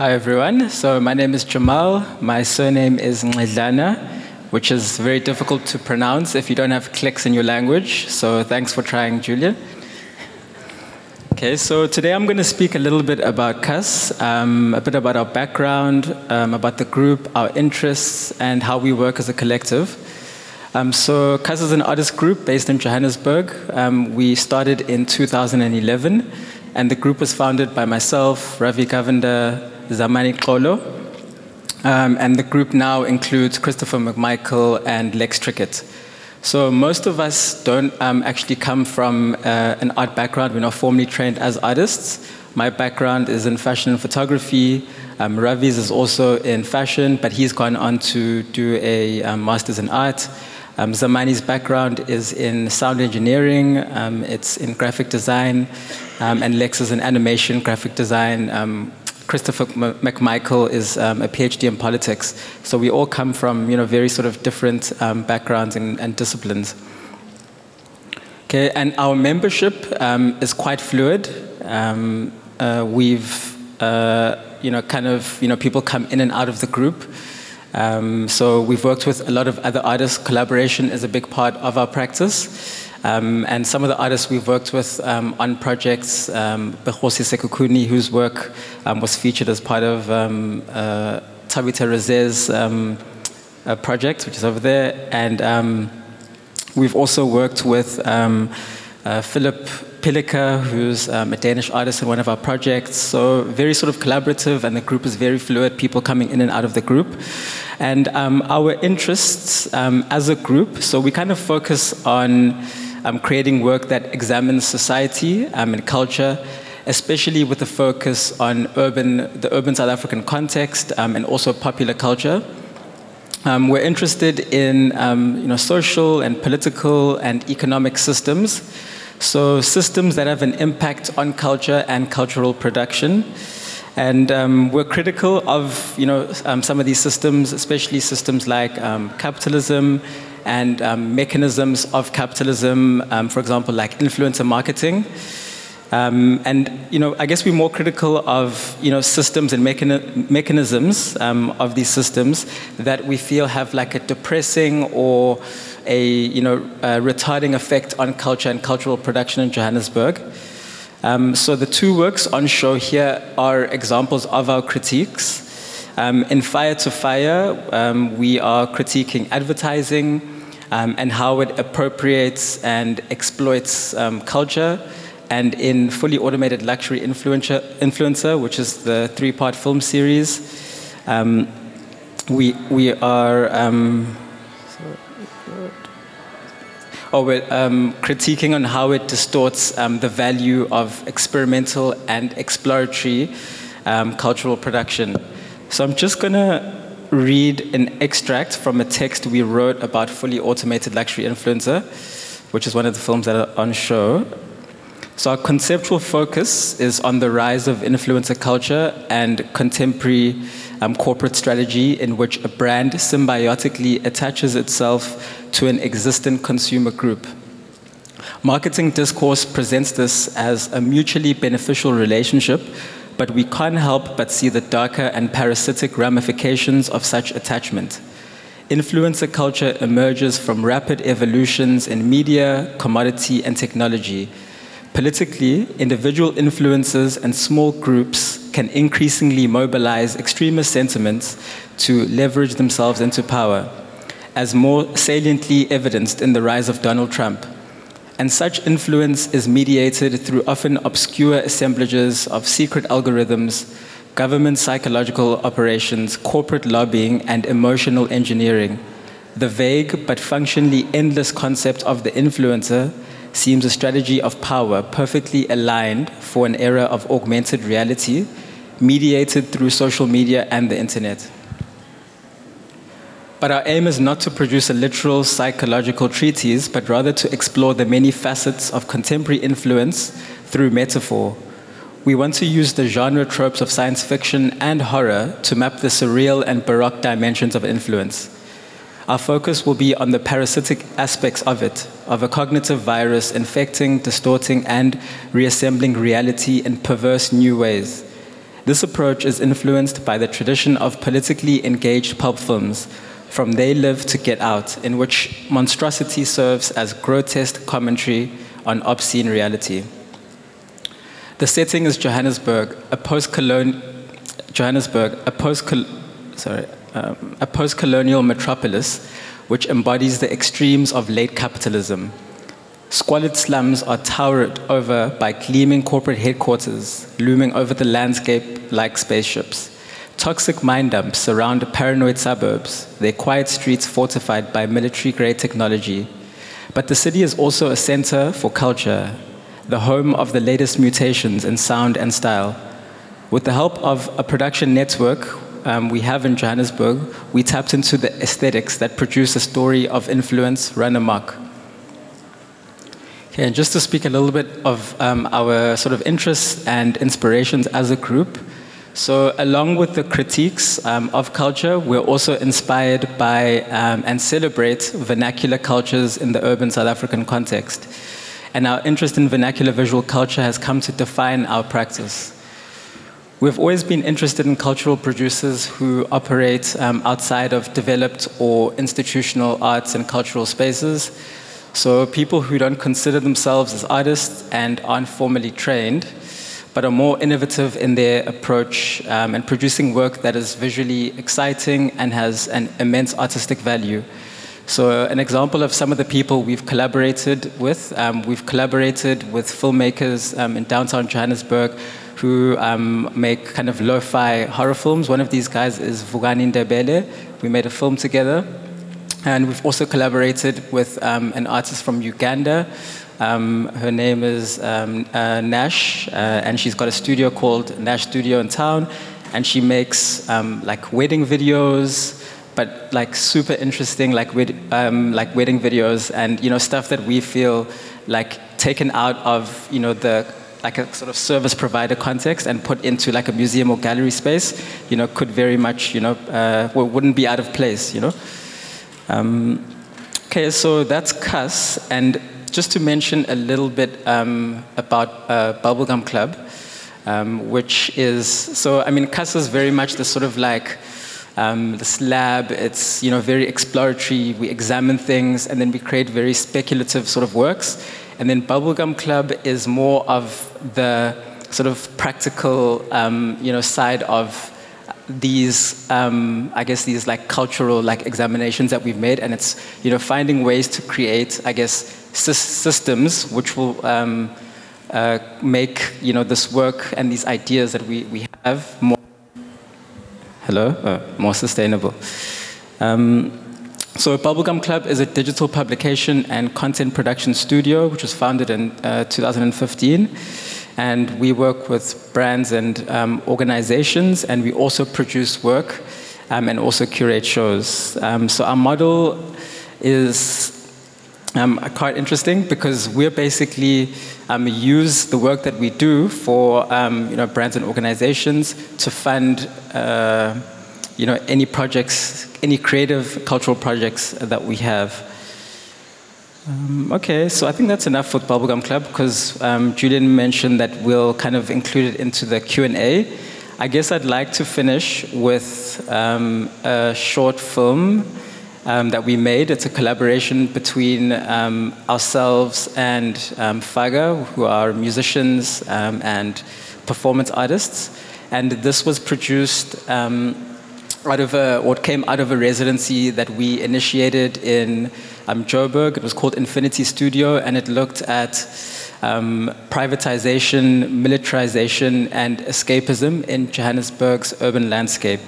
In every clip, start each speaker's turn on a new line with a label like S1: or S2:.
S1: Hi everyone. So my name is Jamal. My surname is Nxedlana, which is very difficult to pronounce if you don't have clicks in your language. So thanks for trying, Julia. Okay, so today I'm going to speak a little bit about CUSS, um, a bit about our background, um, about the group, our interests, and how we work as a collective. Um, so CUSS is an artist group based in Johannesburg. Um, we started in 2011, and the group was founded by myself, Ravi Govender, Zamani Xolo. Um, and the group now includes Christopher McMichael and Lex Trickett. So most of us don't um, actually come from uh, an art background. We're not formally trained as artists. My background is in fashion and photography. Um, Ravi's is also in fashion, but he's gone on to do a um, master's in art. Um, Zamani's background is in sound engineering, um, it's in graphic design, um, and Lex is in animation, graphic design, um, Christopher McMichael is um, a PhD in politics. So we all come from you know very sort of different um, backgrounds and, and, disciplines. Okay, and our membership um, is quite fluid. Um, uh, we've uh, you know kind of you know people come in and out of the group. Um, so we've worked with a lot of other artists. Collaboration is a big part of our practice. Um, and some of the artists we've worked with um, on projects, um, Sekukuni, whose work um, was featured as part of um, uh, Reze's um, uh, project, which is over there. And um, we've also worked with uh, Philip Pilika, who's a Danish artist in one of our projects. So very sort of collaborative, and the group is very fluid, people coming in and out of the group. And our interests as a group, so we kind of focus on um, creating work that examines society um, and culture, especially with a focus on urban, the urban South African context um, and also popular culture. Um, we're interested in um, you know, social and political and economic systems, so systems that have an impact on culture and cultural production. And um, we're critical of you know, um, some of these systems, especially systems like um, capitalism and um, mechanisms of capitalism, um, for example, like influencer marketing. Um, and you know, I guess we're more critical of you know systems and mechani- mechanisms um, of these systems that we feel have like a depressing or a you know a retarding effect on culture and cultural production in Johannesburg. Um, so the two works on show here are examples of our critiques. Um, in Fire to Fire, um, we are critiquing advertising um, and how it appropriates and exploits um, culture. And in Fully Automated Luxury Influencer, Influencer which is the three part film series, um, we, we are. Or um, critiquing on how it distorts um, the value of experimental and exploratory um, cultural production. So I'm just going to read an extract from a text we wrote about fully automated luxury influencer, which is one of the films that are on show. So our conceptual focus is on the rise of influencer culture and contemporary um, corporate strategy in which a brand symbiotically attaches itself to an existing consumer group. Marketing discourse presents this as a mutually beneficial relationship but we can't help but see the darker and parasitic ramifications of such attachment. Influencer culture emerges from rapid evolutions in media, commodity, and technology. Politically, individual influences and small groups can increasingly mobilize extremist sentiments to leverage themselves into power, as more saliently evidenced in the rise of Donald Trump and such influence is mediated through often obscure assemblages of secret algorithms, government psychological operations, corporate lobbying, and emotional engineering. The vague but functionally endless concept of the influencer seems a strategy of power perfectly aligned for an era of augmented reality, mediated through social media and the internet. But our aim is not to produce a literal psychological treatise, but rather to explore the many facets of contemporary influence through metaphor. We want to use the genre tropes of science fiction and horror to map the surreal and baroque dimensions of influence. Our focus will be on the parasitic aspects of it, of a cognitive virus infecting, distorting, and reassembling reality in perverse new ways. This approach is influenced by the tradition of politically engaged pulp films, from They Live to Get Out, in which monstrosity serves as grotesque commentary on obscene reality. The setting is Johannesburg, a post-colonial Johannesburg, a post sorry, a post-colonial metropolis which embodies the extremes of late capitalism. Squalid slums are towered over by gleaming corporate headquarters looming over the landscape like spaceships. Toxic mine dumps surround paranoid suburbs, their quiet streets fortified by military grade technology. But the city is also a center for culture, the home of the latest mutations in sound and style. With the help of a production network um, we have in Johannesburg, we tapped into the aesthetics that produce a story of influence run amok. Okay, and just to speak a little bit of um, our sort of interests and inspirations as a group. So, along with the critiques um, of culture, we're also inspired by um, and celebrate vernacular cultures in the urban South African context. And our interest in vernacular visual culture has come to define our practice. We've always been interested in cultural producers who operate um, outside of developed or institutional arts and cultural spaces. So, people who don't consider themselves as artists and aren't formally trained, but are more innovative in their approach um, and producing work that is visually exciting and has an immense artistic value. So, an example of some of the people we've collaborated with um, we've collaborated with filmmakers um, in downtown Johannesburg who um, make kind of lo-fi horror films. One of these guys is Vugani Ndebele. We made a film together. And we've also collaborated with um, an artist from Uganda. Um, her name is um, uh, Nash, uh, and she's got a studio called Nash Studio in town. And she makes um, like wedding videos, but like super interesting, like, wed- um, like wedding videos, and you know stuff that we feel like taken out of you know the like a sort of service provider context and put into like a museum or gallery space, you know, could very much, you know, uh, wouldn't be out of place, you know. Um, okay, so that's Cuss, and just to mention a little bit um, about uh, Bubblegum Club, um, which is so. I mean, Cuss is very much the sort of like um, this lab. It's you know very exploratory. We examine things, and then we create very speculative sort of works. And then Bubblegum Club is more of the sort of practical, um, you know, side of these, um, I guess, these like cultural like examinations that we've made, and it's you know finding ways to create, I guess, systems which will um, uh, make you know this work and these ideas that we, we have more hello uh, more sustainable. Um, so Bubblegum Club is a digital publication and content production studio which was founded in uh, 2015. And we work with brands and um, organizations, and we also produce work um, and also curate shows. Um, so our model is um, quite interesting because we're basically um, use the work that we do for um, you know, brands and organizations to fund uh, you know, any projects, any creative cultural projects that we have. Um, okay, so I think that's enough for Bubblegum Club because um, Julian mentioned that we'll kind of include it into the Q&A. I guess I'd like to finish with um, a short film um, that we made. It's a collaboration between um, ourselves and um, FAKA, who are musicians and performance artists. And this was produced out of a, what came out of a residency that we initiated in um, Joburg. It was called Infinity Studio, and it looked at um, privatization, militarization, and escapism in Johannesburg's urban landscape.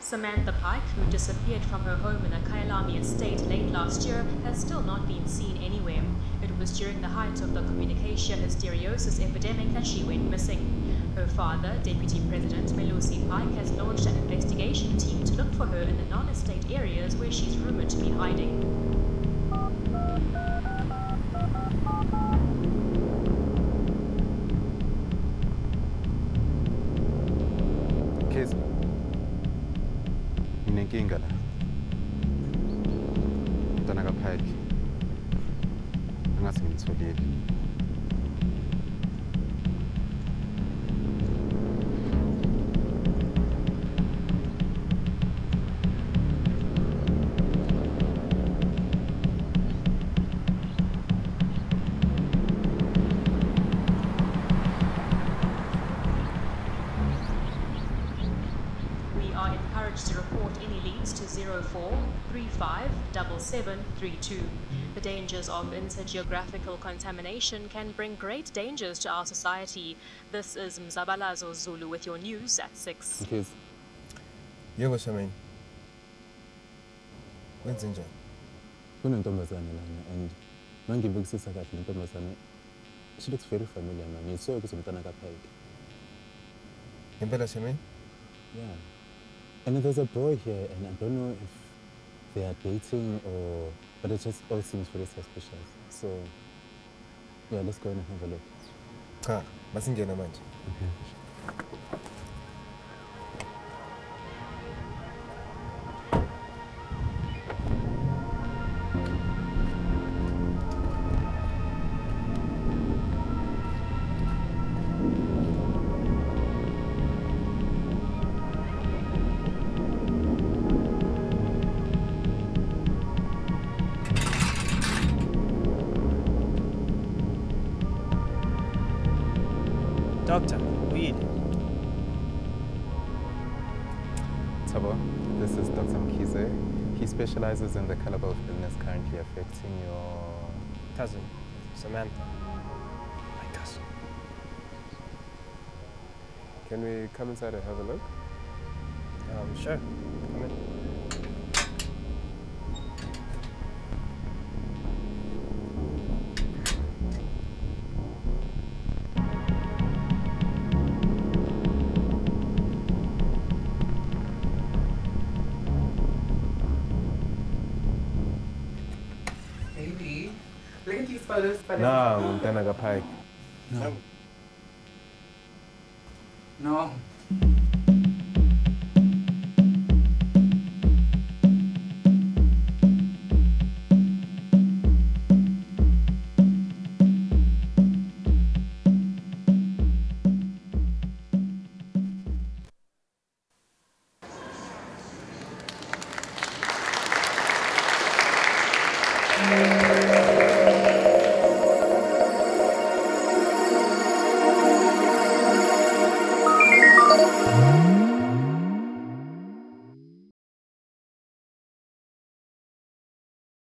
S2: Samantha Pike, who disappeared from her home in a Kyalami estate late last year, has still not been seen anywhere. Was during the height of the communicatia hysteriosis epidemic that she went missing. Her father, Deputy President Melusi Pike, has launched an investigation team to look for her in the non-estate areas where she's rumored to be hiding. 04357732. The dangers of intergeographical contamination can bring great dangers to our society. This is Mzabalazo Zulu with your news at 6.
S3: mkhizi
S4: yebo shameni kwenze njani?
S3: Kunentombazane lana and mangibukisisa kahle lentombazane she looks very familiar man ngisuke kuzomntana kapheke
S4: ngempela shameni
S3: yeah. And there's a boy here and i don't know if they are dating or but it just all seems very suspicious. So yeah let's go and have a look.
S4: Cha masingena manje
S5: Doctor, weed.
S3: Tabo, this is Dr. Mkize. He specializes in the caliber of illness currently affecting your
S5: Cousin, Samantha. My cousin.
S3: Can we come inside and have a look?
S5: Um, sure.
S6: Look at these photos. But
S3: Nah, ngumntana kaphike.
S6: no,